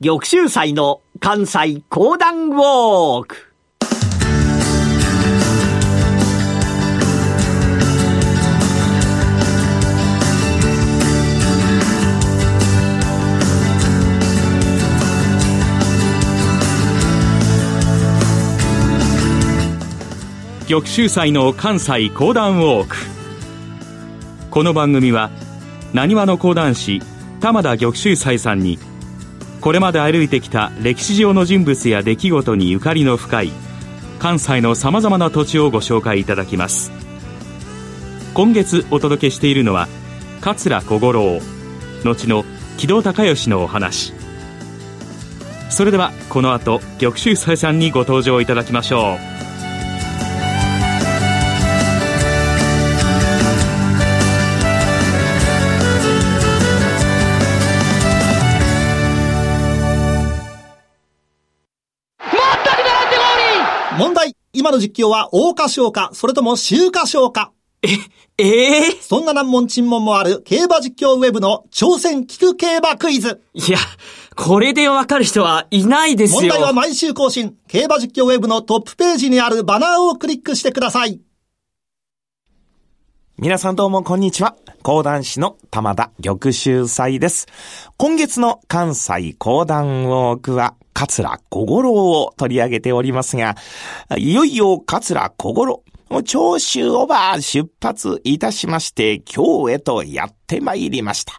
玉州祭の関西講談ウォーク。玉州祭の関西講談ウォーク。この番組はなにわの講談師玉田玉州祭さんにこれまで歩いてきた歴史上の人物や出来事にゆかりの深い関西のさまざまな土地をご紹介いただきます。今月お届けしているのは桂小五郎後の木戸孝允のお話。それではこの後玉州祭さんにご登場いただきましょう。今の実況は大歌唱か、それとも秋歌唱か。え、ええー、そんな難問沈問もある競馬実況ウェブの挑戦聞く競馬クイズ。いや、これでわかる人はいないですよ。問題は毎週更新。競馬実況ウェブのトップページにあるバナーをクリックしてください。皆さんどうもこんにちは。講談師の玉田玉秀祭です。今月の関西講談ウォークは、桂小五郎を取り上げておりますが、いよいよ桂小五郎、長州オバー出発いたしまして、今日へとやって参りました。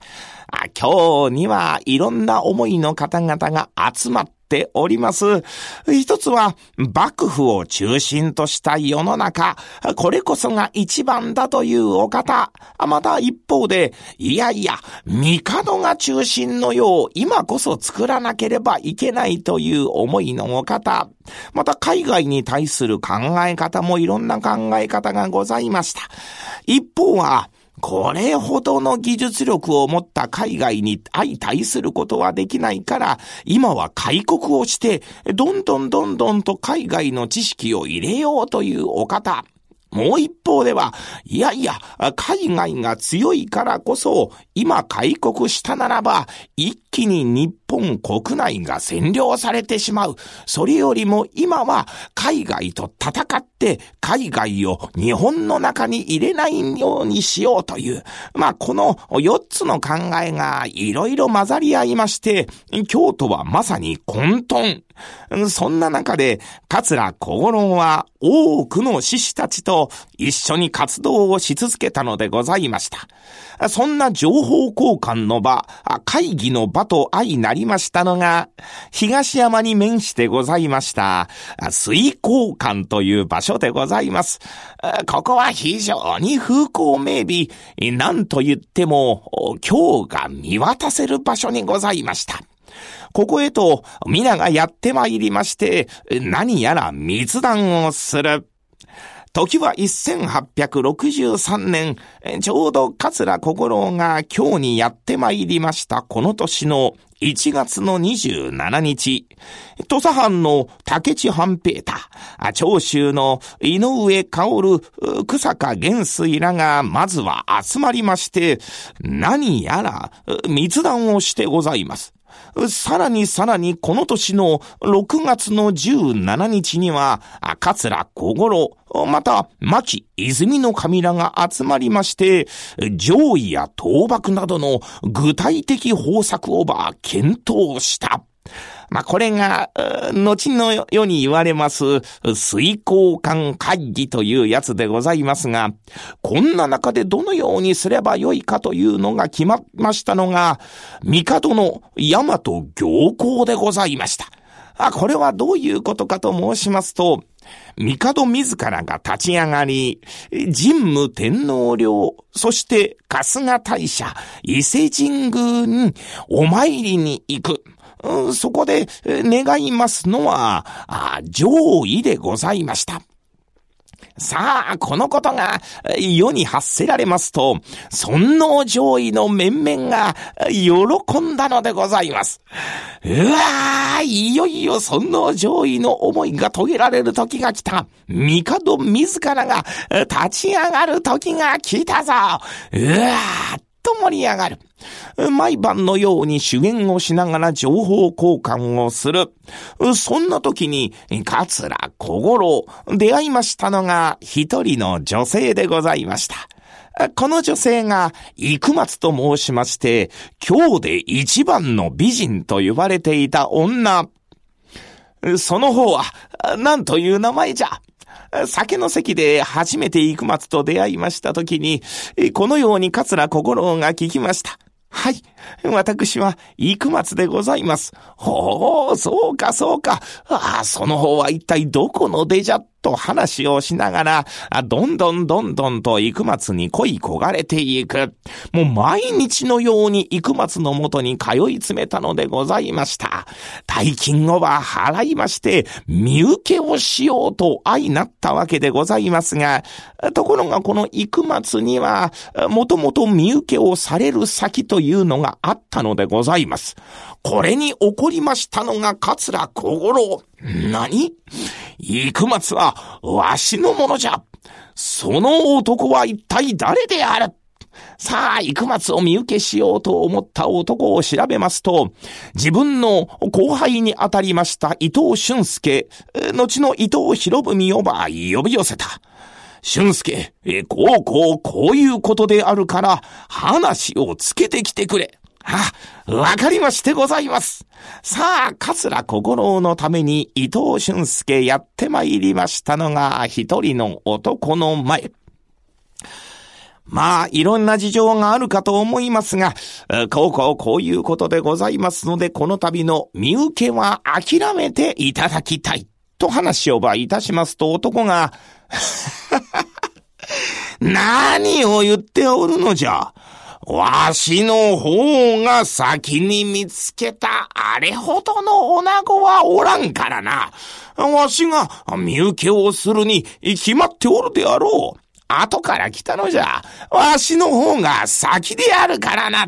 今日にはいろんな思いの方々が集まっております。一つは、幕府を中心とした世の中、これこそが一番だというお方。また一方で、いやいや、帝が中心のよう、今こそ作らなければいけないという思いのお方。また海外に対する考え方もいろんな考え方がございました。一方は、これほどの技術力を持った海外に相対することはできないから、今は開国をして、どんどんどんどんと海外の知識を入れようというお方。もう一方では、いやいや、海外が強いからこそ、今開国したならば、一気に日本国内が占領されてしまう。それよりも今は海外と戦って海外を日本の中に入れないようにしようという、まあこの4つの考えがいろいろ混ざり合いまして、京都はまさに混沌。そんな中で、桂小五郎は多くの志士たちと一緒に活動をし続けたのでございました。そんな情報交換の場、会議の場と相なりましたのが、東山に面してございました、水交館という場所でございます。ここは非常に風光明媚、なんと言っても、今日が見渡せる場所にございました。ここへと皆がやって参りまして、何やら密談をする。時は1863年、ちょうど桂小五郎が今日にやって参りましたこの年の1月の27日、土佐藩の竹地半平太、長州の井上薫、草加元帥らがまずは集まりまして、何やら密談をしてございます。さらにさらにこの年の6月の17日には、桂小五郎、また、牧泉の神らが集まりまして、上位や倒幕などの具体的方策をば検討した。まあ、これが、後の世に言われます、水交換会議というやつでございますが、こんな中でどのようにすればよいかというのが決まりましたのが、帝の大和行幸でございました。あ、これはどういうことかと申しますと、帝自らが立ち上がり、神武天皇陵、そして春日大社、伊勢神宮にお参りに行く。そこで願いますのは、上位でございました。さあ、このことが世に発せられますと、尊王上位の面々が喜んだのでございます。うわー、いよいよ尊王上位の思いが遂げられる時が来た。帝自らが立ち上がる時が来たぞ。うわー、と盛り上がる。毎晩のように主言をしながら情報交換をする。そんな時に、桂小五郎、出会いましたのが一人の女性でございました。この女性が、幾松と申しまして、今日で一番の美人と呼ばれていた女。その方は、何という名前じゃ？酒の席で初めて幾松と出会いましたときに、このように桂小五郎が聞きました。はい。私は、幾松でございます。ほう、そうか、そうか。ああ、その方は一体どこの出じゃと話をしながら、どんどんどんどんと幾松に恋焦がれていく。もう毎日のように幾松のもとに通い詰めたのでございました。大金をは払いまして、身請けをしようと相なったわけでございますが、ところがこの幾松には、もともと身請けをされる先というのがあったのでございます。これに起こりましたのが桂小五郎。何？幾松は、わしのものじゃ。その男は一体誰である？さあ、幾松を見受けしようと思った男を調べますと、自分の後輩にあたりました伊藤俊介、後の伊藤博文をば呼び寄せた。俊介、こうこうこういうことであるから、話をつけてきてくれ。あ、わかりましてございます。さあ、桂小五郎のために伊藤俊介やってまいりましたのが一人の男の前。まあ、いろんな事情があるかと思いますが、こうこうこういうことでございますので、この度の身請けは諦めていただきたい。と話をばいたしますと男が、何を言っておるのじゃ。わしの方が先に見つけたあれほどの女子はおらんからな。わしが身請けをするに決まっておるであろう。後から来たのじゃ。わしの方が先であるからな。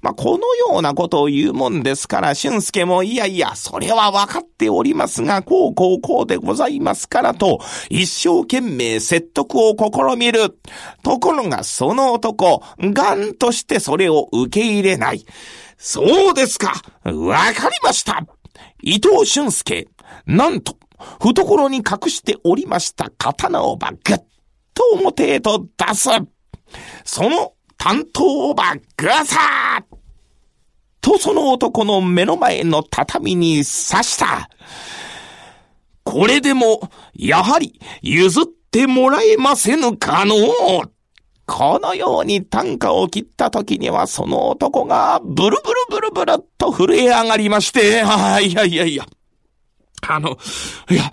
まあ、このようなことを言うもんですから、俊介もいやいや、それは分かっておりますが、こうこうこうでございますからと、一生懸命説得を試みる。ところが、その男、ガンとしてそれを受け入れない。そうですかわかりました伊藤俊介、なんと、懐に隠しておりました刀をばぐっと表へと出す。その担当をばぐさとその男の目の前の畳に刺した。これでも、やはり譲ってもらえませぬかのこのように短歌を切った時にはその男がブルブルブルブルと震え上がりまして、ああ、いやいやいや。あの、いや、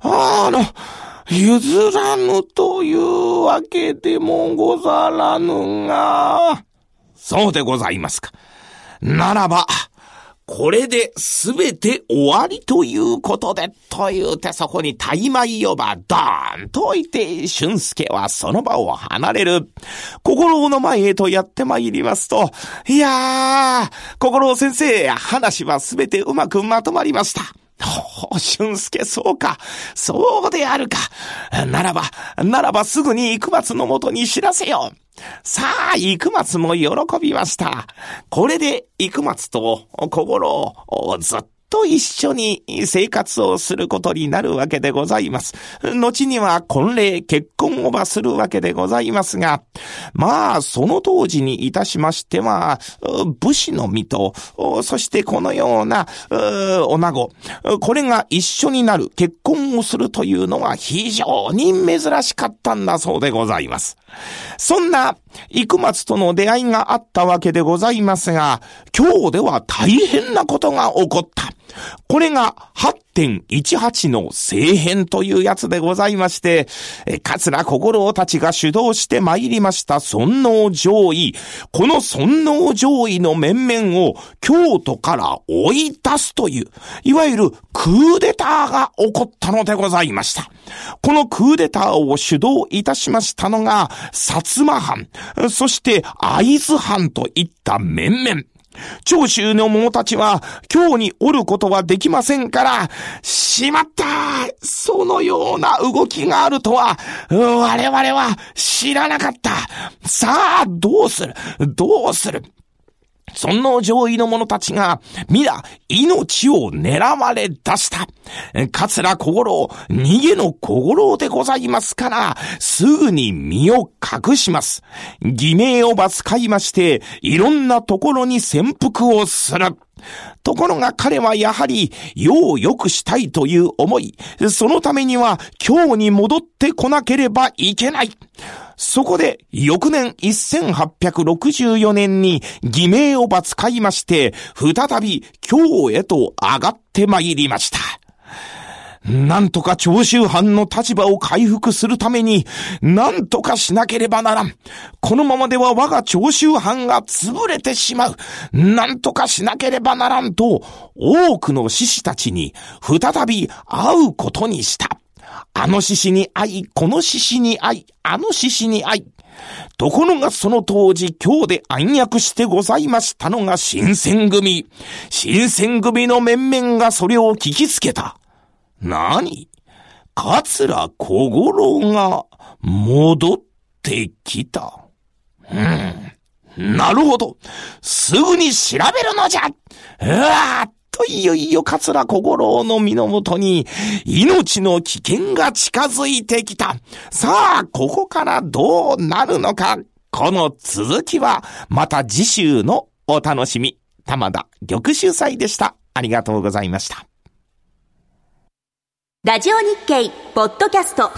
あの、譲らぬというわけでもござらぬが。そうでございますか。ならば、これで全て終わりということで、と言うてそこに大枚呼ば、ドーンと置いて、俊介はその場を離れる。心の前へとやって参りますと、いやー、心先生、話は全てうまくまとまりました。ほう、俊介、そうか。そうであるか。ならば、ならばすぐに幾松のもとに知らせよう。さあ、幾松も喜びました。これで、幾松と小五郎をずっと一緒に生活をすることになるわけでございます。後には婚礼、結婚をばするわけでございますが、まあ、その当時にいたしましては、武士の身と、そしてこのような、女子、これが一緒になる、結婚をするというのは非常に珍しかったんだそうでございます。そんな、幾松との出会いがあったわけでございますが、今日では大変なことが起こった。これが8.18の政変というやつでございまして、桂小五郎たちが主導して参りました尊王上位。この尊王上位の面々を京都から追い出すという、いわゆるクーデターが起こったのでございました。このクーデターを主導いたしましたのが、薩摩藩、そして会津藩といった面々。長州の者たちは今日におることはできませんから、しまったそのような動きがあるとは、我々は知らなかった。さあ、どうする？どうする？その上位の者たちが、皆、命を狙われ出した。桂小五郎、逃げの小五郎でございますから、すぐに身を隠します。偽名をば使いまして、いろんなところに潜伏をする。ところが彼はやはり、世を良くしたいという思い、そのためには今日に戻ってこなければいけない。そこで、翌年1864年に偽名をば使いまして、再び京へと上がってまいりました。なんとか長州藩の立場を回復するために、なんとかしなければならん。このままでは我が長州藩が潰れてしまう。なんとかしなければならんと、多くの志士たちに再び会うことにした。あの獅子に会い、この獅子に会い、あの獅子に会い。ところがその当時、今日で暗躍してございましたのが新選組。新選組の面々がそれを聞きつけた。何？桂小五郎が戻ってきた。うん。なるほど。すぐに調べるのじゃうわーといよいよ桂小五郎の身のもとに命の危険が近づいてきた。さあ、ここからどうなるのか。この続きはまた次週のお楽しみ。玉田玉秀祭でした。ありがとうございました。ラジオ日経ポッドキャスト。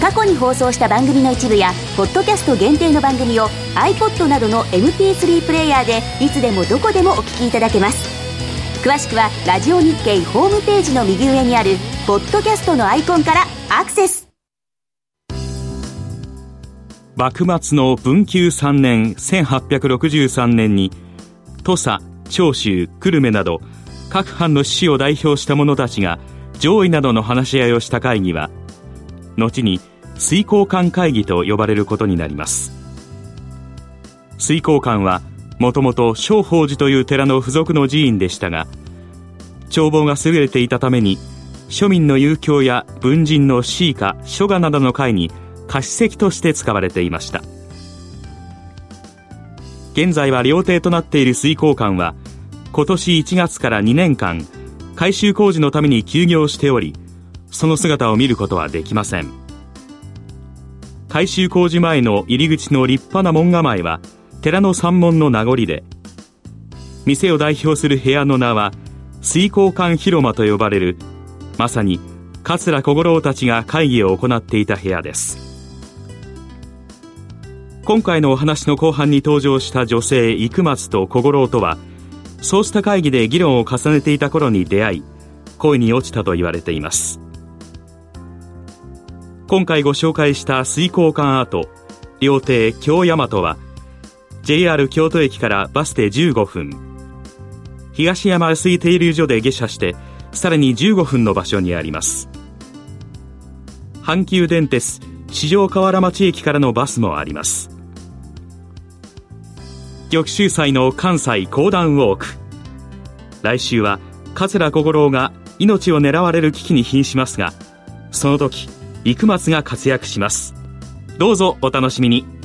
過去に放送した番組の一部やポッドキャスト限定の番組を iPod などの MP3 プレイヤーでいつでもどこでもお聞きいただけます。詳しくはラジオ日経ホームページの右上にあるポッドキャストのアイコンからアクセス。幕末の文久3年1863年に土佐長州久留米など各藩の志士を代表した者たちが上位などの話し合いをした会議は後に水耕館会議と呼ばれることになります。水耕館はもともと正法寺という寺の付属の寺院でしたが帳簿が優れていたために庶民の遊興や文人の詩歌書画などの会に貸席として使われていました。現在は料亭となっている水耕館は今年1月から2年間改修工事のために休業しておりその姿を見ることはできません。改修工事前の入り口の立派な門構えは寺の山門の名残で店を代表する部屋の名は水耕館広間と呼ばれるまさに桂小五郎たちが会議を行っていた部屋です。今回のお話の後半に登場した女性生松と小五郎とはそうした会議で議論を重ねていた頃に出会い恋に落ちたと言われています。今回ご紹介した水耕館跡料亭京大和は JR 京都駅からバスで15分東山水停留所で下車してさらに15分の場所にあります。阪急電鉄四条河原町駅からのバスもあります。玉秀祭の関西講談ウォーク。来週は桂小五郎が命を狙われる危機に瀕しますがその時生松が活躍します。どうぞお楽しみに。